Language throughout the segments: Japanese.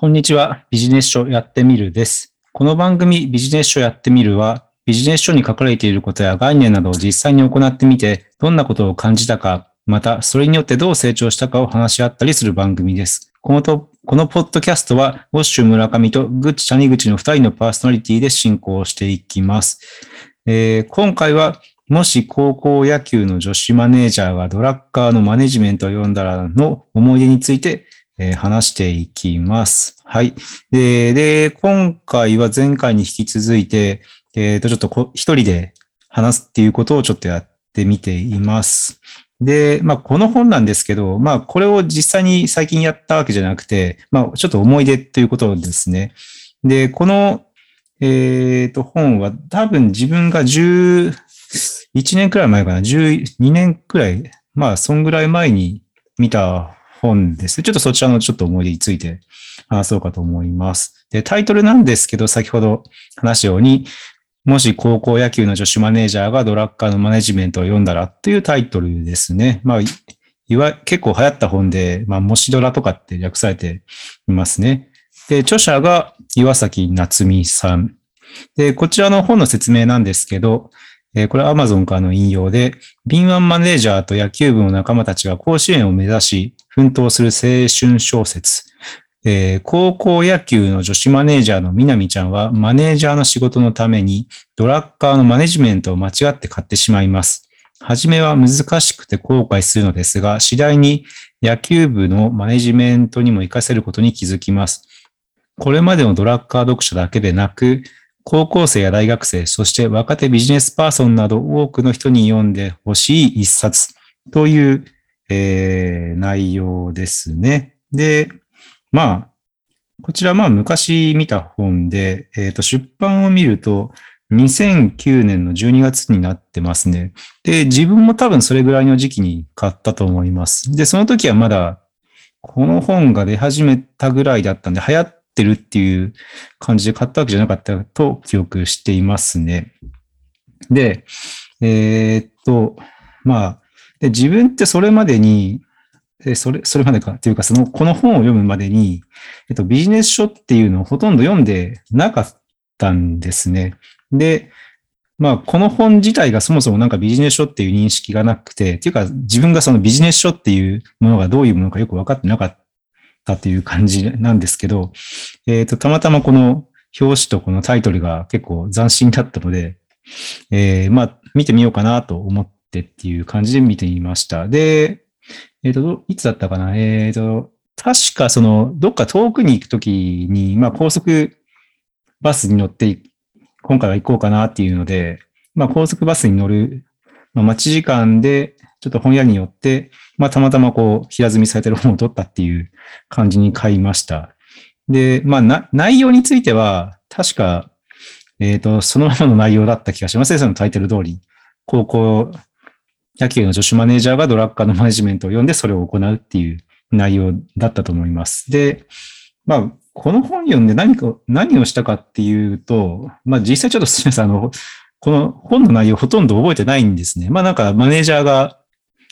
こんにちは。ビジネス書やってみるです。この番組ビジネス書やってみるは、ビジネス書に書かれていることや概念などを実際に行ってみて、どんなことを感じたか、またそれによってどう成長したかを話し合ったりする番組です。このとこのポッドキャストは、ウォッシュ村上とグッチ谷口の2人のパーソナリティで進行していきます。えー今回は、もし高校野球の女子マネージャーがドラッカーのマネジメントを読んだらの思い出について、えー話していきます。はい。で、で、今回は前回に引き続いて、えっ、と、ちょっとこ一人で話すっていうことをちょっとやってみています。で、まあ、この本なんですけど、まあ、これを実際に最近やったわけじゃなくて、まあ、ちょっと思い出ということですね。で、この、えっ、と、本は多分自分が11年くらい前かな、12年くらい、まあ、そんぐらい前に見た本です。ちょっとそちらのちょっと思い出について話そうかと思います。で、タイトルなんですけど、先ほど話したように、もし高校野球の女子マネージャーがドラッカーのマネジメントを読んだらというタイトルですね。まあ、いいわ、結構流行った本で、まあ、もしドラとかって略されていますね。で、著者が岩崎夏美さん。で、こちらの本の説明なんですけど、えーこれは Amazon からの引用で、敏腕マネージャーと野球部の仲間たちが甲子園を目指し、奮闘する青春小説。えー高校野球の女子マネージャーの南ちゃんは、マネージャーの仕事のために、ドラッカーのマネジメントを間違って買ってしまいます。はじめは難しくて後悔するのですが、次第に野球部のマネジメントにも活かせることに気づきます。これまでのドラッカー読者だけでなく、高校生や大学生、そして若手ビジネスパーソンなど多くの人に読んでほしい一冊という、えー内容ですね。で、まあ、こちらまあ昔見た本で、えっ、と出版を見ると2009年の12月になってますね。で、自分も多分それぐらいの時期に買ったと思います。で、その時はまだこの本が出始めたぐらいだったんで流行ってるっていう感じで買ったわけじゃなかったと記憶していますね。で、えーっと、まあ、で自分ってそれまでに、えそれ、それまでかっていうか、その、この本を読むまでに、えっと、ビジネス書っていうのをほとんど読んでなかったんですね。で、まあ、この本自体がそもそもなんかビジネス書っていう認識がなくて、っていうか自分がそのビジネス書っていうものがどういうものかよく分かってなかったっていう感じなんですけど、えっ、と、たまたまこの表紙とこのタイトルが結構斬新だったので、えーまあ、見てみようかなと思ってっていう感じで見てみました。で、えっ、と、いつだったかな？えっ、と、確かその、どっか遠くに行くときに、まあ、高速バスに乗って、今回は行こうかなっていうので、まあ、高速バスに乗る、まあ、待ち時間で、ちょっと本屋によって、まあ、たまたまこう、平積みされてる本を取ったっていう感じに買いました。で、まあ、な、内容については、確か、えっ、と、そのままの内容だった気がしますね。そのタイトル通り。高校野球の女子マネージャーがドラッカーのマネジメントを読んでそれを行うっていう内容だったと思います。で、まあ、この本読んで何か、何をしたかっていうと、まあ実際ちょっとすみません、あの、この本の内容ほとんど覚えてないんですね。まあなんかマネージャーが、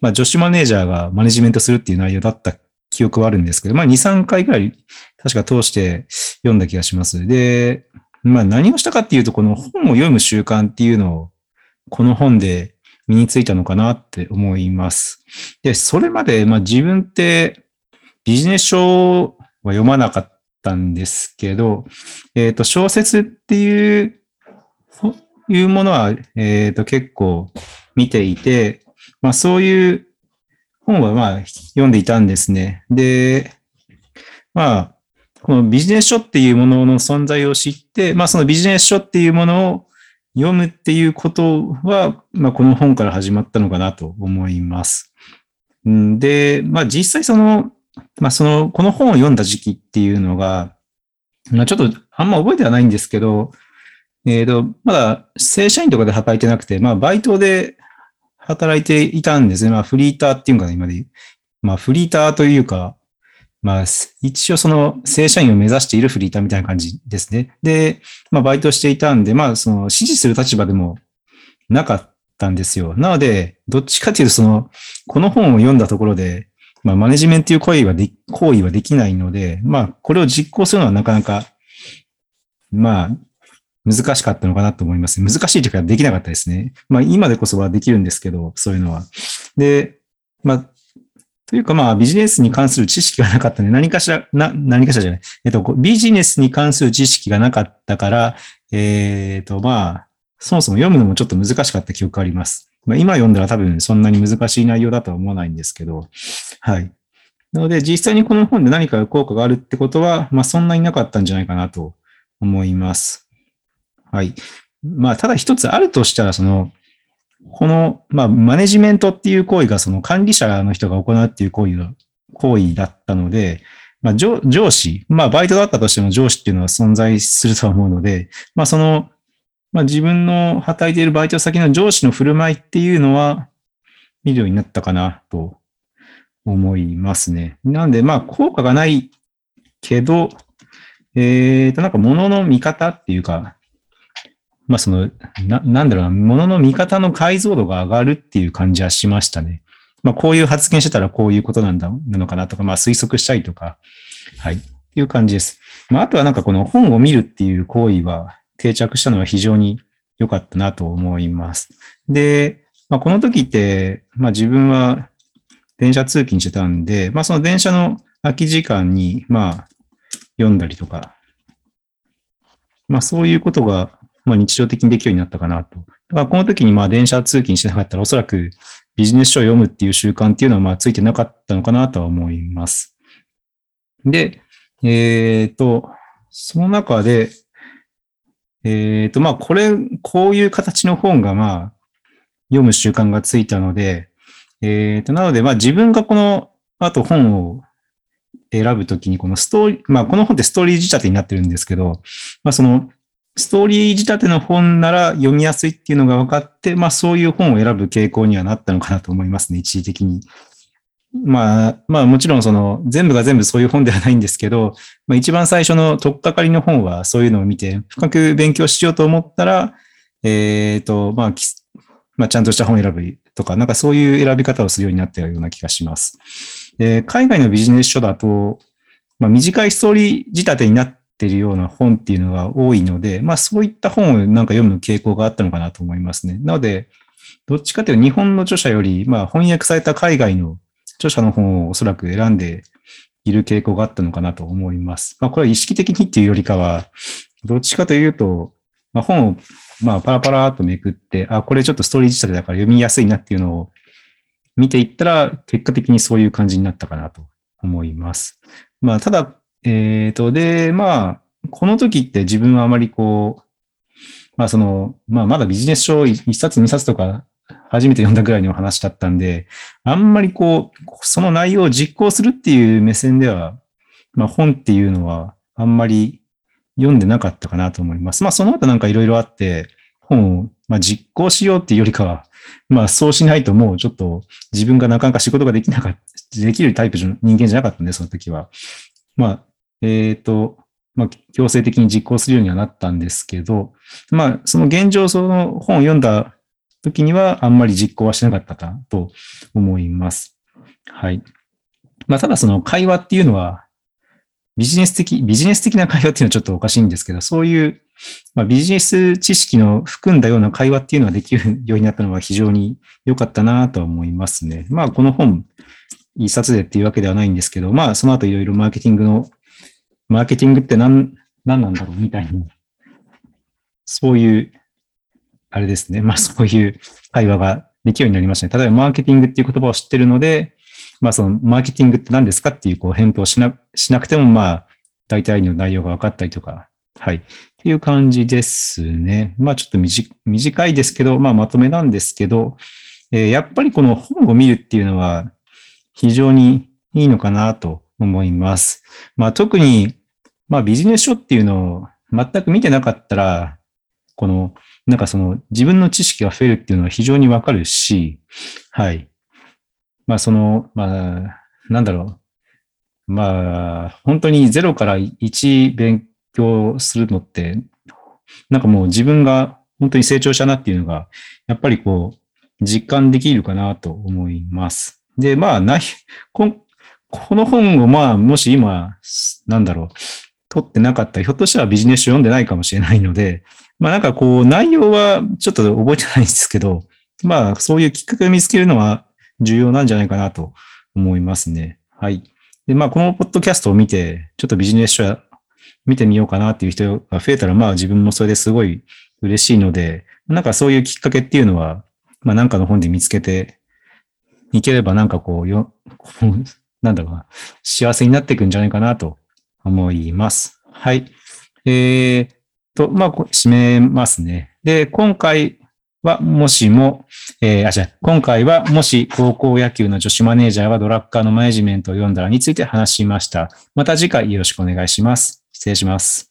まあ女子マネージャーがマネジメントするっていう内容だった記憶はあるんですけど、まあ2、3回くらい確か通して読んだ気がします。で、まあ何をしたかっていうと、この本を読む習慣っていうのを、この本で身についたのかなって思います。で、それまで、まあ自分ってビジネス書は読まなかったんですけど、えっ、と、小説っていう、いうものは、えっ、と、結構見ていて、まあそういう本はまあ読んでいたんですね。で、まあ、このビジネス書っていうものの存在を知って、まあそのビジネス書っていうものを読むっていうことは、まあこの本から始まったのかなと思います。んで、まあ実際その、まあその、この本を読んだ時期っていうのが、まあちょっとあんま覚えてはないんですけど、えっ、と、まだ正社員とかで働いてなくて、まあバイトで働いていたんですね。まあフリーターっていうかな、今で。まあフリーターというか、まあ、一応その正社員を目指しているフリーターみたいな感じですね。で、まあバイトしていたんで、まあその指示する立場でもなかったんですよ。なので、どっちかというとその、この本を読んだところで、まあ、マネジメントという行為はで、行為はできないので、まあ、これを実行するのはなかなか、まあ、難しかったのかなと思います。難しいというかできなかったですね。まあ、今でこそはできるんですけど、そういうのは。で、まあ、というかまあビジネスに関する知識がなかったね。何かしら、な、何かしらじゃない。えっと、ビジネスに関する知識がなかったから、えっ、と、まあ、そもそも読むのもちょっと難しかった記憶があります。まあ、今読んだら多分そんなに難しい内容だとは思わないんですけど、はい。なので、実際にこの本で何か効果があるってことは、まあ、そんなになかったんじゃないかなと思います。はい。まあ、ただ一つあるとしたら、その、この、まあ、マネジメントっていう行為が、その管理者の人が行うっていう行為の行為だったので、まあ上、司、まあ、バイトだったとしても上司っていうのは存在すると思うので、まあ、その、まあ、自分の働いているバイト先の上司の振る舞いっていうのは、見るようになったかなと思いますね。なんで、まあ、効果がないけど、えっ、ー、と、なんか物の見方っていうか、まあその、な、なんだろうな、ものの見方の解像度が上がるっていう感じはしましたね。まあこういう発言してたらこういうことなんだ、なのかなとか、まあ推測したりとか、はい、っていう感じです。まああとはなんかこの本を見るっていう行為は定着したのは非常に良かったなと思います。で、まあこの時って、まあ自分は電車通勤してたんで、まあその電車の空き時間に、まあ読んだりとか、まあそういうことがまあ、日常的にできるようになったかなと。だからこの時にまあ電車通勤してなかったらおそらくビジネス書を読むっていう習慣っていうのはまあついてなかったのかなとは思います。で、えっ、ー、と、その中で、えっ、ー、と、まあこれ、こういう形の本がまあ読む習慣がついたので、えっ、ー、と、なのでまあ自分がこの後本を選ぶときにこのストーリー、まあこの本ってストーリー仕立てになってるんですけど、まあそのストーリー仕立ての本なら読みやすいっていうのが分かって、まあそういう本を選ぶ傾向にはなったのかなと思いますね、一時的に。まあ、まあもちろんその全部が全部そういう本ではないんですけど、まあ一番最初のとっかかりの本はそういうのを見て深く勉強しようと思ったら、えっ、ー、と、まあ、まあちゃんとした本を選ぶとか、なんかそういう選び方をするようになったような気がします。で海外のビジネス書だと、まあ短いストーリー仕立てになってってるような本っていうのが多いので、まあそういった本をなんか読む傾向があったのかなと思いますね。なので、どっちかというと日本の著者より、まあ翻訳された海外の著者の本をおそらく選んでいる傾向があったのかなと思います。まあこれは意識的にっていうよりかは、どっちかというと、まあ本をまあパラパラっとめくって、あ、これちょっとストーリー仕立てだから読みやすいなっていうのを見ていったら、結果的にそういう感じになったかなと思います。まあただ、えっ、ー、と、で、まあ、この時って自分はあまりこう、まあその、まあまだビジネス書1冊2冊とか初めて読んだぐらいの話だったんで、あんまりこう、その内容を実行するっていう目線では、まあ本っていうのはあんまり読んでなかったかなと思います。まあその後なんかいろいろあって、本をまあ実行しようっていうよりかは、まあそうしないともうちょっと自分がなかなか仕事ができなかった、できるタイプの人間じゃなかったんで、その時は。まあ、えっ、ー、と、まあ、強制的に実行するようにはなったんですけど、まあ、その現状、その本を読んだ時にはあんまり実行はしなかったかと思います。はい。まあ、ただその会話っていうのは、ビジネス的、ビジネス的な会話っていうのはちょっとおかしいんですけど、そういう、まあ、ビジネス知識の含んだような会話っていうのができるようになったのは非常に良かったなと思いますね。まあ、この本、一冊でっていうわけではないんですけど、まあ、その後いろいろマーケティングの、マーケティングって何、何なんだろうみたいな、そういう、あれですね。まあ、そういう会話ができるようになりましたね。例えば、マーケティングっていう言葉を知ってるので、まあ、その、マーケティングって何ですかっていう、こう、返答しな、しなくても、まあ、大体の内容が分かったりとか、はい。っていう感じですね。まあ、ちょっと短いですけど、まあ、まとめなんですけど、えー、やっぱりこの本を見るっていうのは、非常にいいのかなと思います。まあ特に、まあビジネス書っていうのを全く見てなかったら、この、なんかその自分の知識が増えるっていうのは非常にわかるし、はい。まあその、まあ、なんだろう。まあ、本当に0から1勉強するのって、なんかもう自分が本当に成長したなっていうのが、やっぱりこう、実感できるかなと思います。で、まあ、ない、ここの本をまあ、もし今、なんだろう、取ってなかったら、ひょっとしたらビジネス書読んでないかもしれないので、まあなんかこう、内容はちょっと覚えてないんですけど、まあそういうきっかけを見つけるのは重要なんじゃないかなと思いますね。はい。で、まあこのポッドキャストを見て、ちょっとビジネス書見てみようかなっていう人が増えたら、まあ自分もそれですごい嬉しいので、なんかそういうきっかけっていうのは、まあなんかの本で見つけていければなんかこう、よ、なんだろうな、幸せになっていくんじゃないかなと思います。はい。えー、と、まあ、締めますね。で、今回はもしも、えー、あ、じゃ今回はもし高校野球の女子マネージャーはドラッカーのマネジメントを読んだらについて話しました。また次回よろしくお願いします。失礼します。